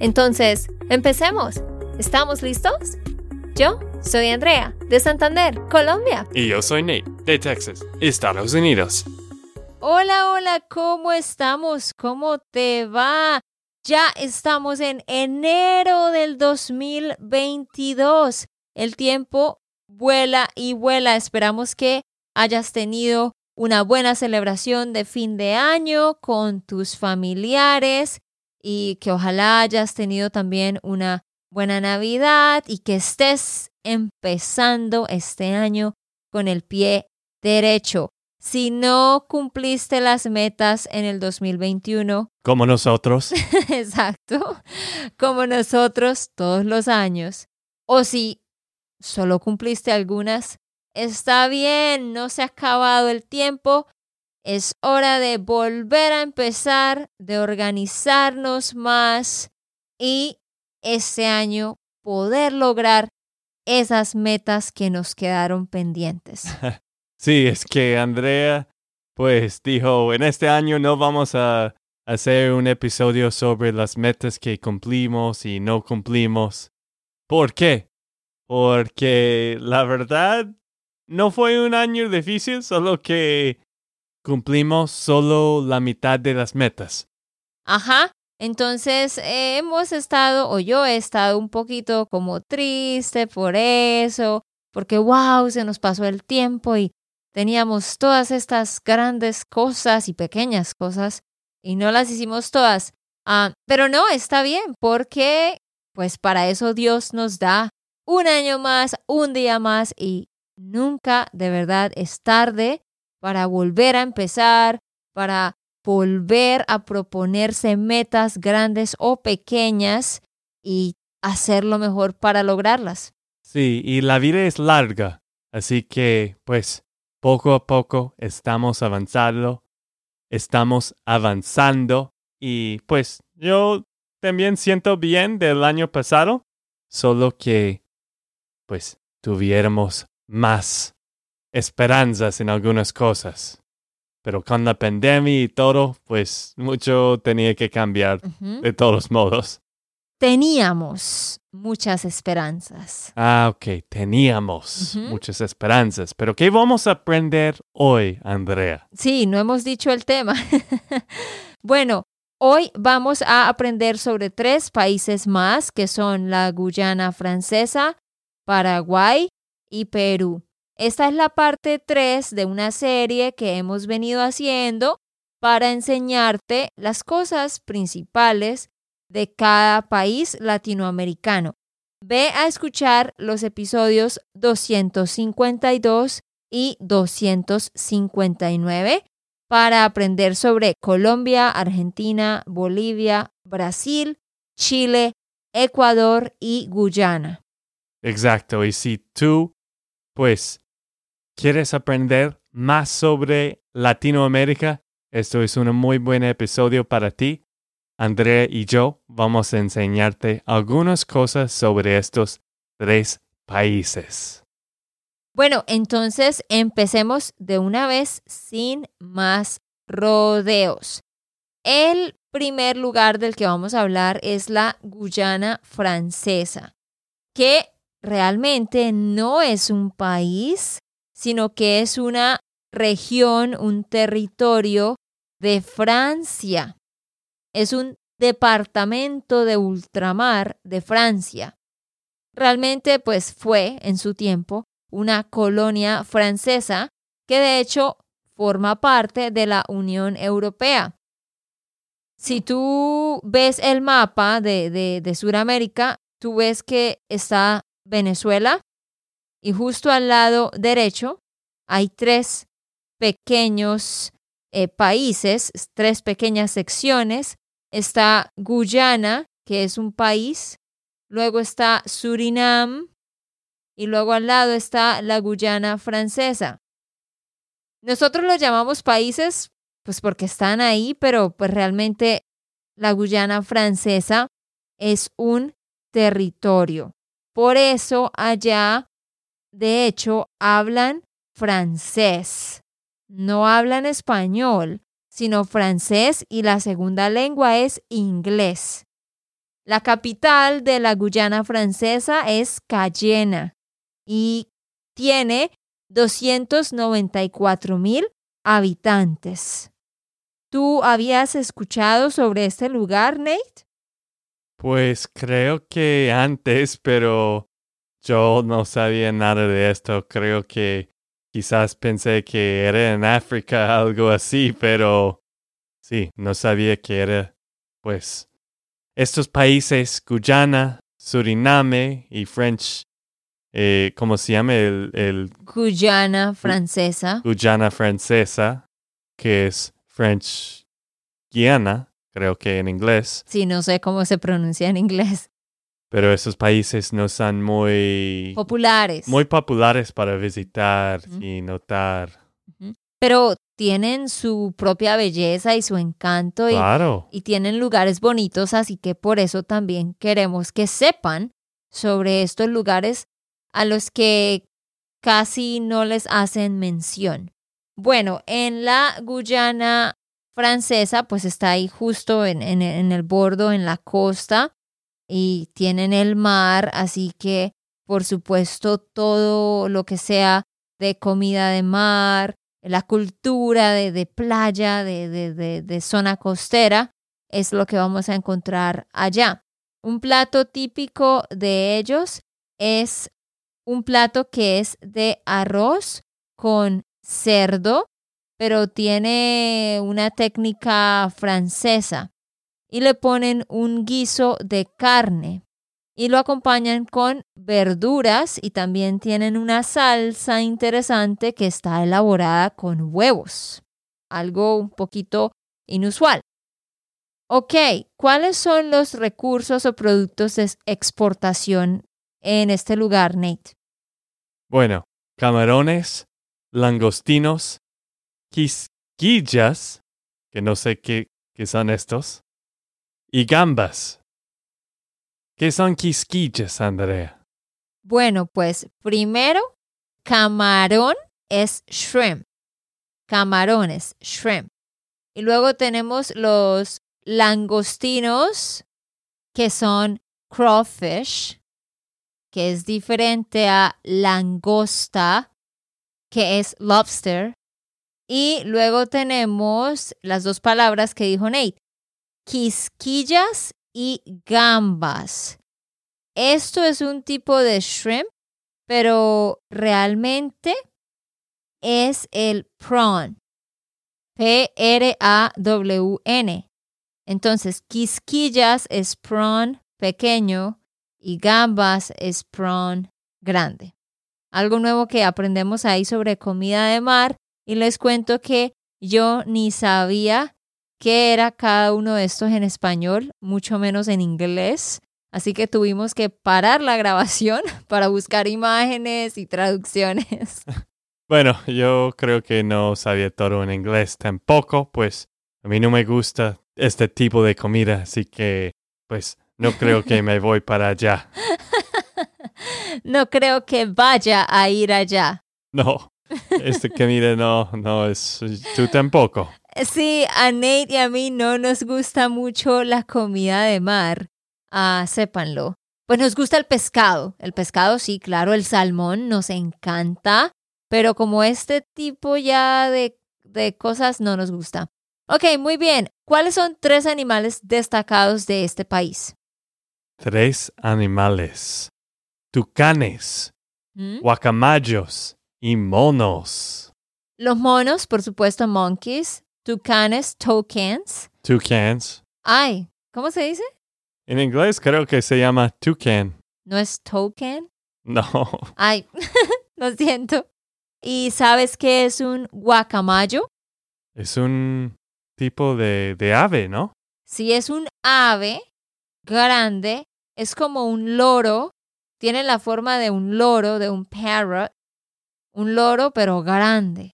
Entonces, empecemos. ¿Estamos listos? Yo soy Andrea, de Santander, Colombia. Y yo soy Nate, de Texas, Estados Unidos. Hola, hola, ¿cómo estamos? ¿Cómo te va? Ya estamos en enero del 2022. El tiempo vuela y vuela. Esperamos que hayas tenido una buena celebración de fin de año con tus familiares y que ojalá hayas tenido también una buena Navidad y que estés empezando este año con el pie derecho. Si no cumpliste las metas en el 2021, como nosotros, exacto, como nosotros todos los años, o si solo cumpliste algunas, está bien, no se ha acabado el tiempo, es hora de volver a empezar, de organizarnos más y este año poder lograr esas metas que nos quedaron pendientes. Sí, es que Andrea pues dijo, en este año no vamos a hacer un episodio sobre las metas que cumplimos y no cumplimos. ¿Por qué? Porque la verdad no fue un año difícil, solo que cumplimos solo la mitad de las metas. Ajá. Entonces hemos estado, o yo he estado un poquito como triste por eso, porque wow, se nos pasó el tiempo y teníamos todas estas grandes cosas y pequeñas cosas y no las hicimos todas. Ah, pero no, está bien, porque pues para eso Dios nos da un año más, un día más y Nunca de verdad es tarde para volver a empezar, para volver a proponerse metas grandes o pequeñas y hacerlo mejor para lograrlas. Sí, y la vida es larga, así que pues poco a poco estamos avanzando, estamos avanzando y pues yo también siento bien del año pasado, solo que pues tuviéramos más esperanzas en algunas cosas. Pero con la pandemia y todo, pues mucho tenía que cambiar de todos modos. Teníamos muchas esperanzas. Ah, ok, teníamos muchas esperanzas. Pero ¿qué vamos a aprender hoy, Andrea? Sí, no hemos dicho el tema. bueno, hoy vamos a aprender sobre tres países más, que son la Guyana francesa, Paraguay y Perú. Esta es la parte 3 de una serie que hemos venido haciendo para enseñarte las cosas principales de cada país latinoamericano. Ve a escuchar los episodios 252 y 259 para aprender sobre Colombia, Argentina, Bolivia, Brasil, Chile, Ecuador y Guyana. Exacto, y si tú pues, ¿quieres aprender más sobre Latinoamérica? Esto es un muy buen episodio para ti. Andrea y yo vamos a enseñarte algunas cosas sobre estos tres países. Bueno, entonces empecemos de una vez sin más rodeos. El primer lugar del que vamos a hablar es la Guyana francesa, que realmente no es un país, sino que es una región, un territorio de Francia. Es un departamento de ultramar de Francia. Realmente pues fue en su tiempo una colonia francesa que de hecho forma parte de la Unión Europea. Si tú ves el mapa de, de, de Sudamérica, tú ves que está Venezuela y justo al lado derecho hay tres pequeños eh, países, tres pequeñas secciones. Está Guyana que es un país. Luego está Surinam. Y luego al lado está la Guyana francesa. Nosotros los llamamos países, pues porque están ahí, pero pues realmente la Guyana francesa es un territorio. Por eso allá, de hecho, hablan francés. No hablan español, sino francés y la segunda lengua es inglés. La capital de la Guyana francesa es Cayena y tiene 294 mil habitantes. ¿Tú habías escuchado sobre este lugar, Nate? Pues creo que antes, pero yo no sabía nada de esto. Creo que quizás pensé que era en África, algo así, pero sí, no sabía que era, pues, estos países, Guyana, Suriname y French eh, ¿cómo se llama? El, el Guyana francesa. Guyana francesa, que es French Guiana, creo que en inglés. Sí, no sé cómo se pronuncia en inglés. Pero esos países no son muy populares. Muy populares para visitar y notar. Pero tienen su propia belleza y su encanto y, claro. y tienen lugares bonitos, así que por eso también queremos que sepan sobre estos lugares a los que casi no les hacen mención. Bueno, en la Guyana francesa, pues está ahí justo en, el bordo, en la costa, y tienen el mar, así que, por supuesto, todo lo que sea de comida de mar, la cultura de, playa, de, zona costera, es lo que vamos a encontrar allá. Un plato típico de ellos es un plato que es de arroz con cerdo, pero tiene una técnica francesa. Y le ponen un guiso de carne y lo acompañan con verduras y también tienen una salsa interesante que está elaborada con huevos, algo un poquito inusual. Ok, ¿cuáles son los recursos o productos de exportación en este lugar, Nate? Bueno, camarones, langostinos, quisquillas, que no sé qué, qué son estos, y gambas. ¿Qué son quisquillas, Andrea? Bueno, pues primero, camarón es shrimp. Camarones, shrimp. Y luego tenemos los langostinos, que son crawfish que es diferente a langosta, que es lobster. Y luego tenemos las dos palabras que dijo Nate, quisquillas y gambas. Esto es un tipo de shrimp, pero realmente es el prawn. P-R-A-W-N. Entonces, quisquillas es prawn pequeño y gambas es prawn grande. Algo nuevo que aprendemos ahí sobre comida de mar y les cuento que yo ni sabía qué era cada uno de estos en español, mucho menos en inglés. Así que tuvimos que parar la grabación para buscar imágenes y traducciones. Bueno, yo creo que no sabía todo en inglés tampoco, pues a mí no me gusta este tipo de comida, así que pues no creo que me voy para allá. no creo que vaya a ir allá. No, esta comida no, no es tú tampoco. Sí, a Nate y a mí no nos gusta mucho la comida de mar. Ah, sépanlo. Pues nos gusta el pescado. El pescado sí, claro, el salmón nos encanta, pero como este tipo ya de, de cosas no nos gusta. Ok, muy bien. ¿Cuáles son tres animales destacados de este país? tres animales, tucanes, ¿Mm? guacamayos y monos. Los monos, por supuesto, monkeys, tucanes, toucans. Toucans. Ay, ¿cómo se dice? En inglés creo que se llama toucan. ¿No es toucan? No. Ay, lo siento. ¿Y sabes qué es un guacamayo? Es un tipo de, de ave, ¿no? Sí, es un ave grande, es como un loro, tiene la forma de un loro, de un parrot, un loro pero grande.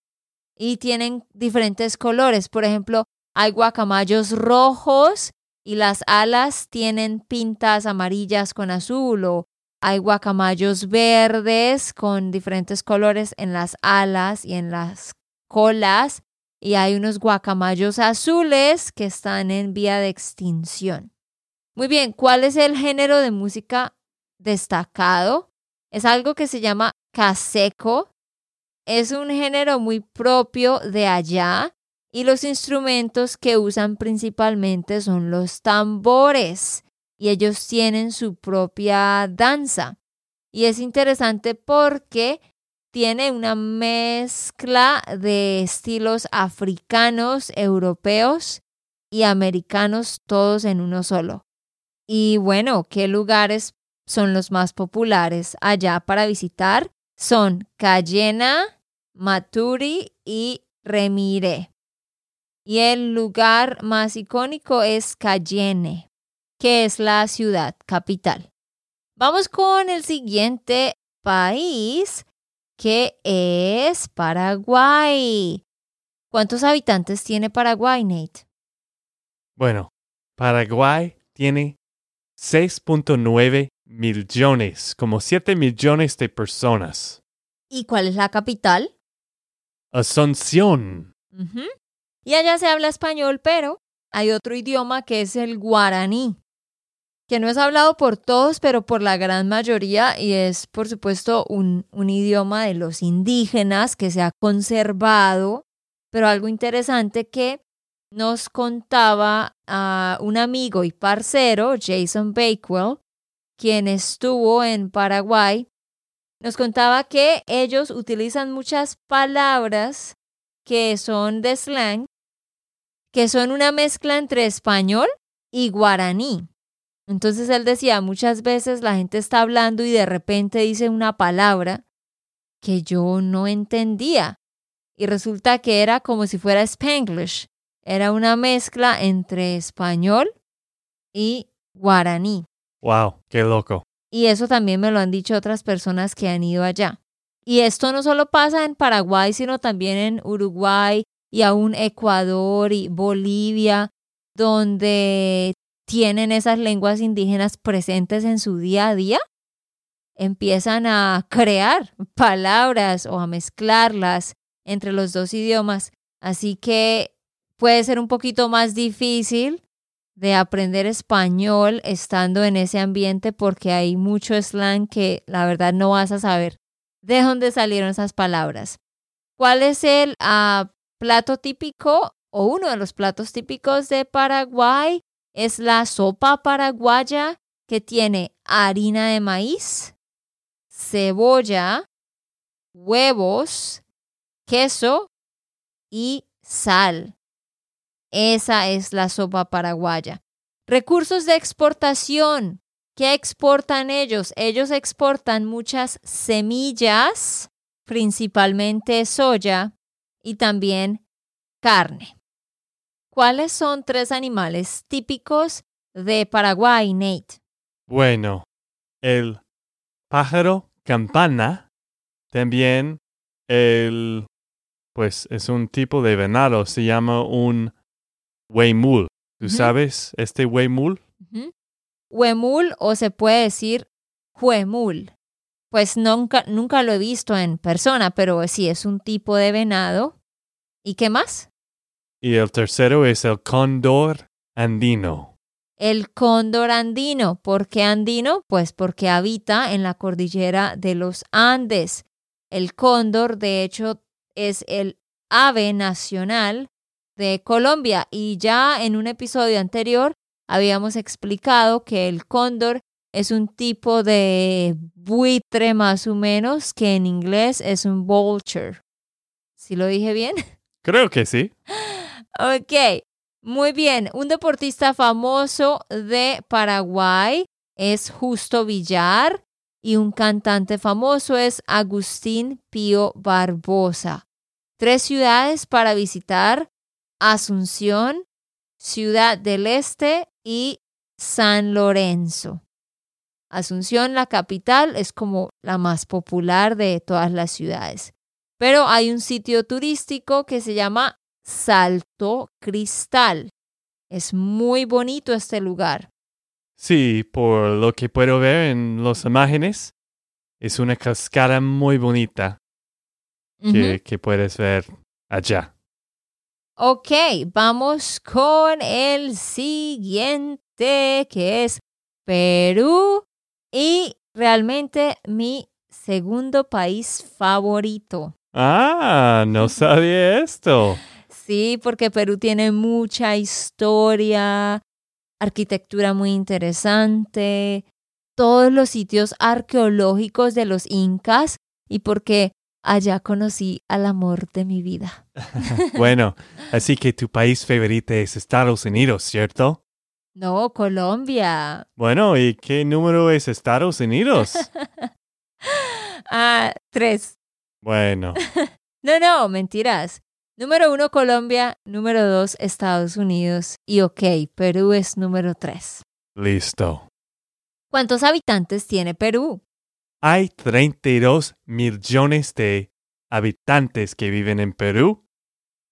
Y tienen diferentes colores, por ejemplo, hay guacamayos rojos y las alas tienen pintas amarillas con azul o hay guacamayos verdes con diferentes colores en las alas y en las colas y hay unos guacamayos azules que están en vía de extinción. Muy bien, ¿cuál es el género de música destacado? Es algo que se llama caseco. Es un género muy propio de allá y los instrumentos que usan principalmente son los tambores y ellos tienen su propia danza. Y es interesante porque tiene una mezcla de estilos africanos, europeos y americanos todos en uno solo. Y bueno, ¿qué lugares son los más populares allá para visitar? Son Cayena, Maturi y Remire. Y el lugar más icónico es Cayenne, que es la ciudad capital. Vamos con el siguiente país, que es Paraguay. ¿Cuántos habitantes tiene Paraguay, Nate? Bueno, Paraguay tiene 6.9 millones, como 7 millones de personas. ¿Y cuál es la capital? Asunción. Y allá se habla español, pero hay otro idioma que es el guaraní, que no es hablado por todos, pero por la gran mayoría, y es, por supuesto, un, un idioma de los indígenas que se ha conservado, pero algo interesante que nos contaba a un amigo y parcero, Jason Bakewell, quien estuvo en Paraguay, nos contaba que ellos utilizan muchas palabras que son de slang, que son una mezcla entre español y guaraní. Entonces él decía, muchas veces la gente está hablando y de repente dice una palabra que yo no entendía. Y resulta que era como si fuera spanglish. Era una mezcla entre español y guaraní. Wow, qué loco. Y eso también me lo han dicho otras personas que han ido allá. Y esto no solo pasa en Paraguay, sino también en Uruguay y aún Ecuador y Bolivia, donde tienen esas lenguas indígenas presentes en su día a día, empiezan a crear palabras o a mezclarlas entre los dos idiomas. Así que puede ser un poquito más difícil de aprender español estando en ese ambiente porque hay mucho slang que la verdad no vas a saber de dónde salieron esas palabras. ¿Cuál es el ah, plato típico o uno de los platos típicos de Paraguay? Es la sopa paraguaya que tiene harina de maíz, cebolla, huevos, queso y sal. Esa es la sopa paraguaya. Recursos de exportación. ¿Qué exportan ellos? Ellos exportan muchas semillas, principalmente soya y también carne. ¿Cuáles son tres animales típicos de Paraguay, Nate? Bueno, el pájaro campana, también el, pues es un tipo de venado, se llama un huemul. ¿Tú sabes este huemul? Huemul o se puede decir huemul. Pues nunca, nunca lo he visto en persona, pero sí es un tipo de venado. ¿Y qué más? Y el tercero es el cóndor andino. El cóndor andino. ¿Por qué andino? Pues porque habita en la cordillera de los Andes. El cóndor, de hecho, es el ave nacional de Colombia y ya en un episodio anterior habíamos explicado que el cóndor es un tipo de buitre más o menos que en inglés es un vulture. ¿Sí lo dije bien? Creo que sí. Ok, muy bien. Un deportista famoso de Paraguay es Justo Villar y un cantante famoso es Agustín Pío Barbosa. Tres ciudades para visitar Asunción, Ciudad del Este y San Lorenzo. Asunción, la capital, es como la más popular de todas las ciudades. Pero hay un sitio turístico que se llama Salto Cristal. Es muy bonito este lugar. Sí, por lo que puedo ver en las imágenes, es una cascada muy bonita que, puedes ver allá. Ok, vamos con el siguiente, que es Perú y realmente mi segundo país favorito. Ah, no sabía esto. Sí, porque Perú tiene mucha historia, arquitectura muy interesante, todos los sitios arqueológicos de los incas y porque allá conocí al amor de mi vida. Bueno, así que tu país favorito es Estados Unidos, ¿cierto? No, Colombia. Bueno, ¿y qué número es Estados Unidos? Ah, tres. Bueno, No, no, mentiras. Número uno, Colombia. Número dos, Estados Unidos. Y ok, Perú es número tres. listo. ¿Cuántos habitantes tiene Perú? Hay 32 millones de habitantes que viven en Perú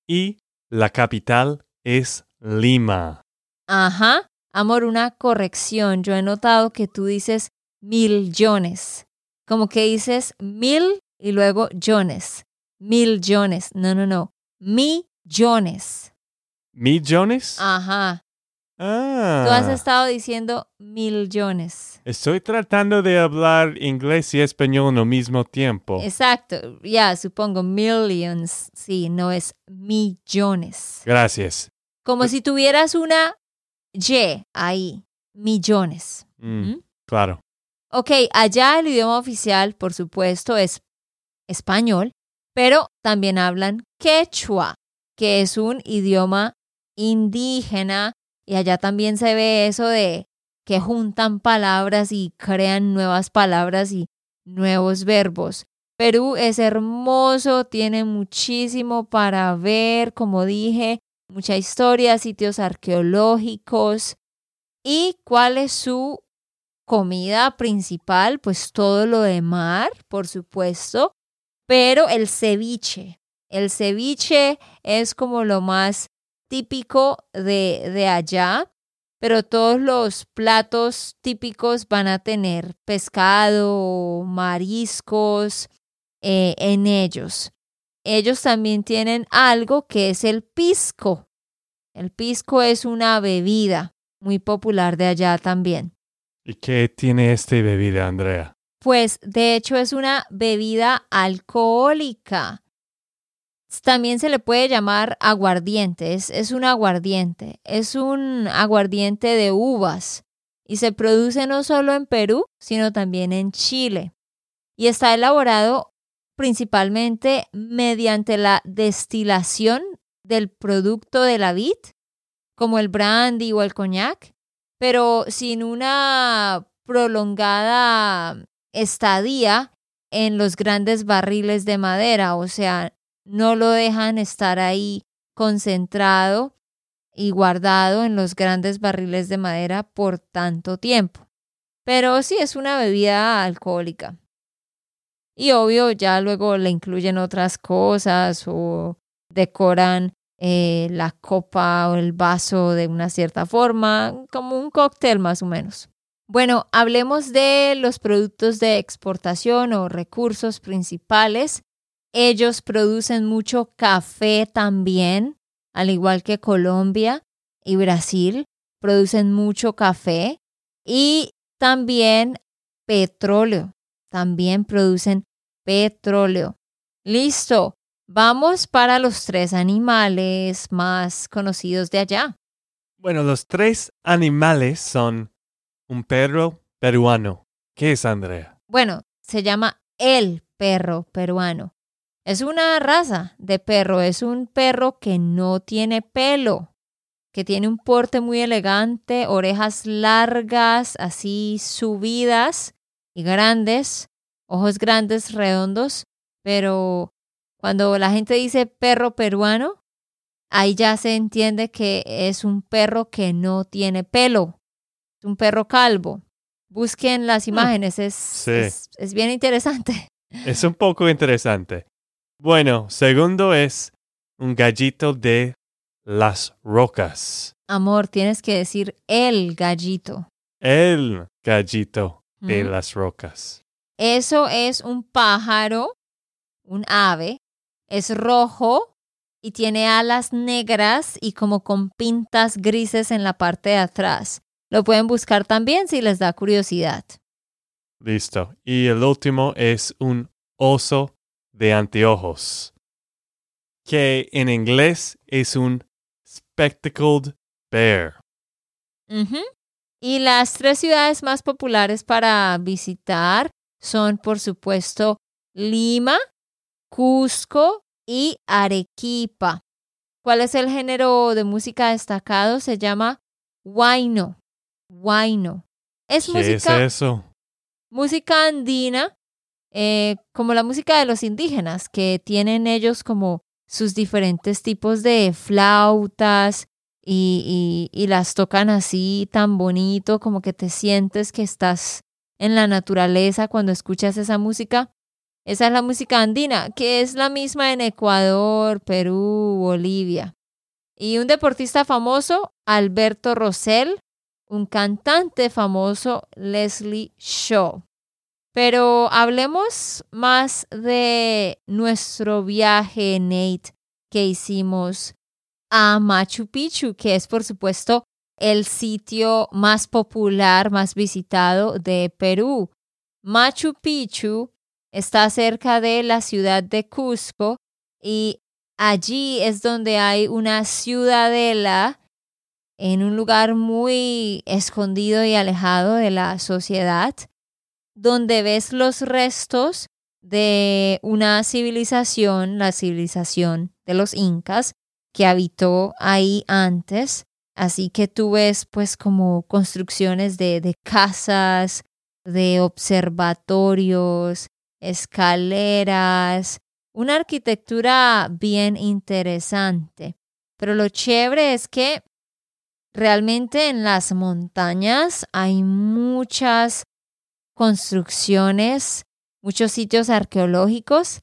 y la capital es Lima. Ajá. Amor, una corrección. Yo he notado que tú dices millones. Como que dices mil y luego yones. Millones. No, no, no. Millones. ¿Millones? Ajá. Ah. Tú has estado diciendo millones. Estoy tratando de hablar inglés y español al mismo tiempo. Exacto. Ya, supongo millions. Sí, no es millones. Gracias. Como si tuvieras una Y ahí. Millones. Mm, ¿Mm? Claro. Ok, allá el idioma oficial, por supuesto, es español, pero también hablan quechua, que es un idioma indígena, y allá también se ve eso de que juntan palabras y crean nuevas palabras y nuevos verbos. Perú es hermoso, tiene muchísimo para ver, como dije, mucha historia, sitios arqueológicos. ¿Y cuál es su comida principal? Pues todo lo de mar, por supuesto, pero el ceviche. El ceviche es como lo más típico de, de allá, pero todos los platos típicos van a tener pescado, mariscos eh, en ellos. Ellos también tienen algo que es el pisco. El pisco es una bebida muy popular de allá también. ¿Y qué tiene esta bebida, Andrea? Pues de hecho es una bebida alcohólica. También se le puede llamar aguardiente, es, un aguardiente, es un aguardiente de uvas y se produce no solo en Perú, sino también en Chile. Y está elaborado principalmente mediante la destilación del producto de la vid, como el brandy o el coñac, pero sin una prolongada estadía en los grandes barriles de madera, o sea, no lo dejan estar ahí concentrado y guardado en los grandes barriles de madera por tanto tiempo. Pero sí es una bebida alcohólica. Y obvio, ya luego le incluyen otras cosas o decoran eh, la copa o el vaso de una cierta forma, como un cóctel más o menos. Bueno, hablemos de los productos de exportación o recursos principales. Ellos producen mucho café también, al igual que Colombia y Brasil, producen mucho café y también petróleo. También producen petróleo. Listo. Vamos para los tres animales más conocidos de allá. Bueno, los tres animales son un perro peruano. ¿Qué es, Andrea? Bueno, se llama el perro peruano. Es una raza de perro, es un perro que no tiene pelo, que tiene un porte muy elegante, orejas largas, así subidas y grandes, ojos grandes, redondos, pero cuando la gente dice perro peruano, ahí ya se entiende que es un perro que no tiene pelo. Es un perro calvo. Busquen las Hmm. imágenes, es, Sí. es, es bien interesante. Es un poco interesante. Bueno, segundo es un gallito de las rocas. Amor, tienes que decir el gallito. El gallito de ¿Mm? las rocas. Eso es un pájaro, un ave. Es rojo y tiene alas negras y como con pintas grises en la parte de atrás. Lo pueden buscar también si les da curiosidad. Listo. Y el último es un oso de anteojos, que en inglés es un spectacled bear. Y las tres ciudades más populares para visitar son, por supuesto, Lima, Cusco y Arequipa. ¿Cuál es el género de música destacado? Se llama huayno. Huayno. Es ¿Qué música, es eso? música andina, eh, como la música de los indígenas, que tienen ellos como sus diferentes tipos de flautas y, y- y las tocan así tan bonito, como que te sientes que estás en la naturaleza cuando escuchas esa música. Esa es la música andina, que es la misma en Ecuador, Perú, Bolivia. Y un deportista famoso, Alberto Rosell, un cantante famoso, Leslie Shaw. Pero hablemos más de nuestro viaje, Nate, que hicimos a Machu Picchu, que es por supuesto el sitio más popular, más visitado de Perú. Machu Picchu está cerca de la ciudad de Cusco y allí es donde hay una ciudadela en un lugar muy escondido y alejado de la sociedad, donde ves los restos de una civilización, la civilización de los incas, que habitó ahí antes. Así que tú ves pues como construcciones de, de casas, de observatorios, escaleras, una arquitectura bien interesante. Pero lo chévere es que realmente en las montañas hay muchas construcciones, muchos sitios arqueológicos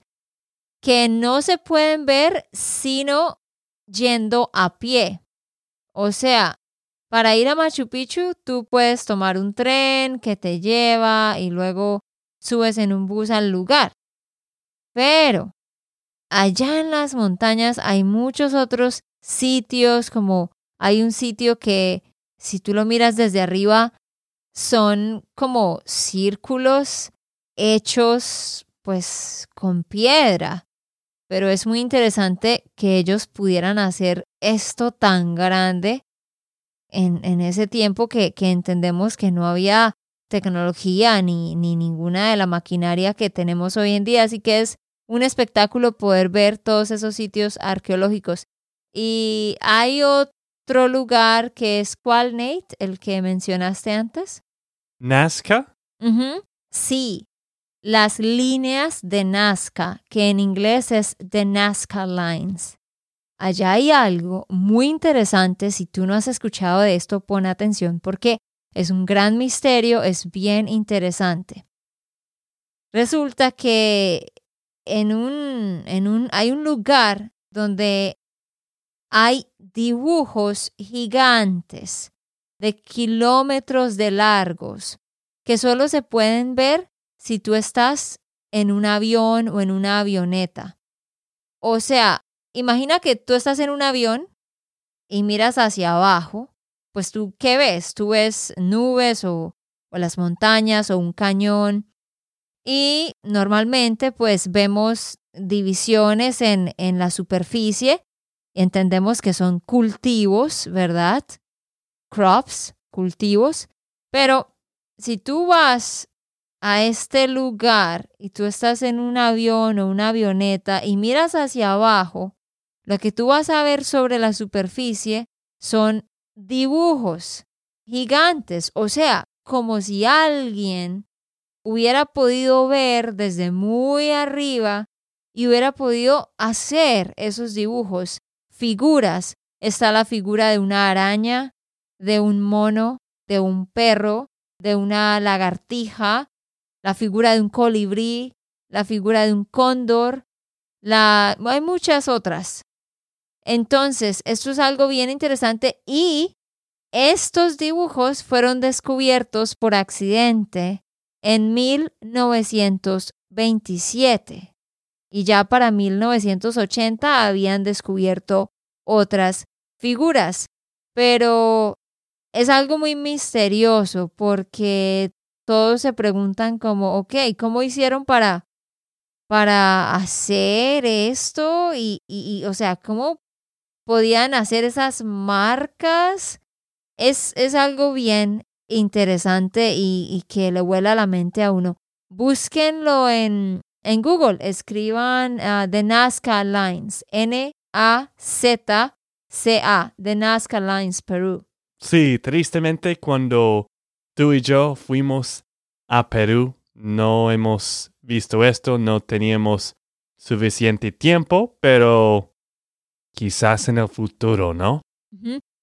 que no se pueden ver sino yendo a pie. O sea, para ir a Machu Picchu tú puedes tomar un tren que te lleva y luego subes en un bus al lugar. Pero allá en las montañas hay muchos otros sitios, como hay un sitio que si tú lo miras desde arriba son como círculos hechos pues con piedra. Pero es muy interesante que ellos pudieran hacer esto tan grande en, en ese tiempo que, que entendemos que no había tecnología ni, ni ninguna de la maquinaria que tenemos hoy en día. Así que es un espectáculo poder ver todos esos sitios arqueológicos. Y hay otro lugar que es cuál, Nate, el que mencionaste antes. Nazca. Sí, las líneas de Nazca, que en inglés es The Nazca Lines. Allá hay algo muy interesante. Si tú no has escuchado de esto, pon atención porque es un gran misterio, es bien interesante. Resulta que en un, en un, hay un lugar donde hay dibujos gigantes de kilómetros de largos que solo se pueden ver si tú estás en un avión o en una avioneta. O sea, imagina que tú estás en un avión y miras hacia abajo, pues tú, ¿qué ves? Tú ves nubes o, o las montañas o un cañón. Y normalmente pues vemos divisiones en, en la superficie. Entendemos que son cultivos, ¿verdad? Crops, cultivos. Pero si tú vas a este lugar y tú estás en un avión o una avioneta y miras hacia abajo, lo que tú vas a ver sobre la superficie son dibujos gigantes, o sea, como si alguien hubiera podido ver desde muy arriba y hubiera podido hacer esos dibujos, figuras. Está la figura de una araña, de un mono, de un perro, de una lagartija, la figura de un colibrí, la figura de un cóndor, la, hay muchas otras. Entonces, esto es algo bien interesante y estos dibujos fueron descubiertos por accidente en 1927 y ya para 1980 habían descubierto otras figuras, pero es algo muy misterioso porque todos se preguntan como, ok, ¿cómo hicieron para, para hacer esto? Y, y, o sea, ¿cómo podían hacer esas marcas? Es, es algo bien interesante y, que le vuela la mente a uno. Búsquenlo en, en Google, escriban uh, The Nazca Lines, N-A-Z-C-A, The Nazca Lines, Perú. Sí, tristemente cuando tú y yo fuimos a Perú, no hemos visto esto, no teníamos suficiente tiempo, pero quizás en el futuro, ¿no?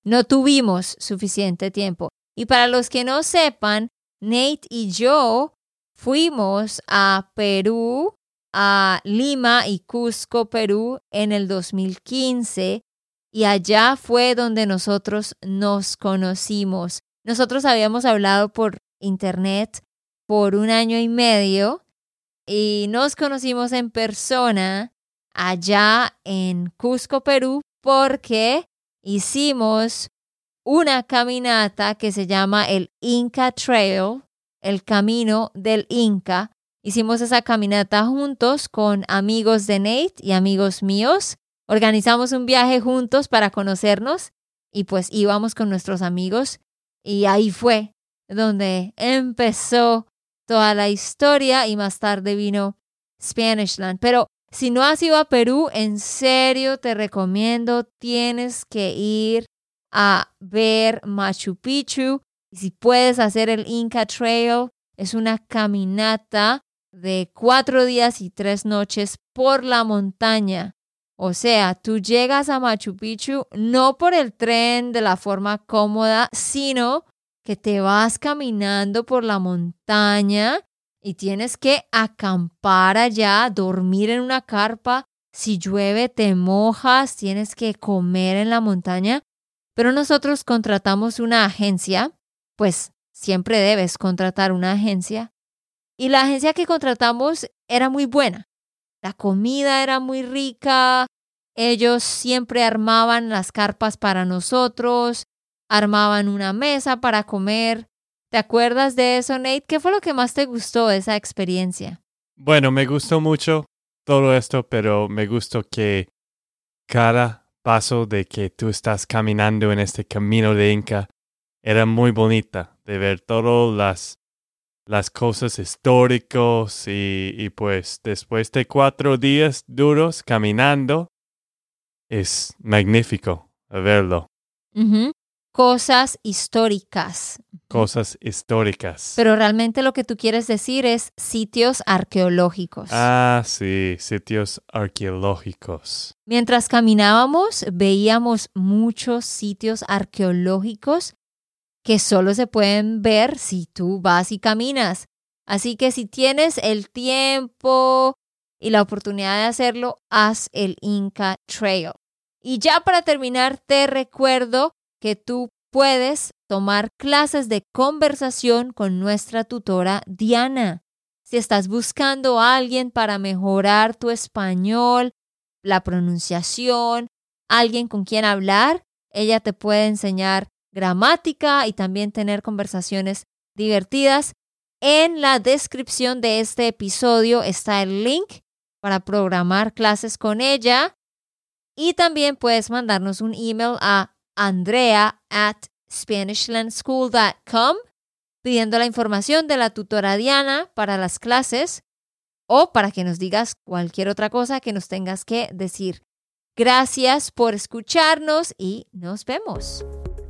No tuvimos suficiente tiempo. Y para los que no sepan, Nate y yo fuimos a Perú, a Lima y Cusco, Perú, en el 2015 y allá fue donde nosotros nos conocimos. Nosotros habíamos hablado por internet por un año y medio y nos conocimos en persona allá en Cusco, Perú, porque hicimos una caminata que se llama el Inca Trail, el camino del Inca. Hicimos esa caminata juntos con amigos de Nate y amigos míos. Organizamos un viaje juntos para conocernos y pues íbamos con nuestros amigos y ahí fue donde empezó toda la historia y más tarde vino Spanishland. Pero si no has ido a Perú, en serio te recomiendo, tienes que ir a ver Machu Picchu. Y si puedes hacer el Inca Trail, es una caminata de cuatro días y tres noches por la montaña. O sea, tú llegas a Machu Picchu no por el tren de la forma cómoda, sino que te vas caminando por la montaña y tienes que acampar allá, dormir en una carpa. Si llueve, te mojas, tienes que comer en la montaña. Pero nosotros contratamos una agencia, pues siempre debes contratar una agencia. Y la agencia que contratamos era muy buena. La comida era muy rica. Ellos siempre armaban las carpas para nosotros, armaban una mesa para comer. ¿Te acuerdas de eso, Nate? ¿Qué fue lo que más te gustó de esa experiencia? Bueno, me gustó mucho todo esto, pero me gustó que cada paso de que tú estás caminando en este camino de Inca era muy bonita de ver todas las, las cosas históricas y, y pues después de cuatro días duros caminando es magnífico verlo cosas históricas. Cosas históricas. Pero realmente lo que tú quieres decir es sitios arqueológicos. Ah, sí, sitios arqueológicos. Mientras caminábamos, veíamos muchos sitios arqueológicos que solo se pueden ver si tú vas y caminas. Así que si tienes el tiempo y la oportunidad de hacerlo, haz el Inca Trail. Y ya para terminar, te recuerdo que tú puedes tomar clases de conversación con nuestra tutora Diana. Si estás buscando a alguien para mejorar tu español, la pronunciación, alguien con quien hablar, ella te puede enseñar gramática y también tener conversaciones divertidas. En la descripción de este episodio está el link para programar clases con ella y también puedes mandarnos un email a andrea at SpanishLandSchool.com pidiendo la información de la tutora Diana para las clases o para que nos digas cualquier otra cosa que nos tengas que decir. Gracias por escucharnos y nos vemos.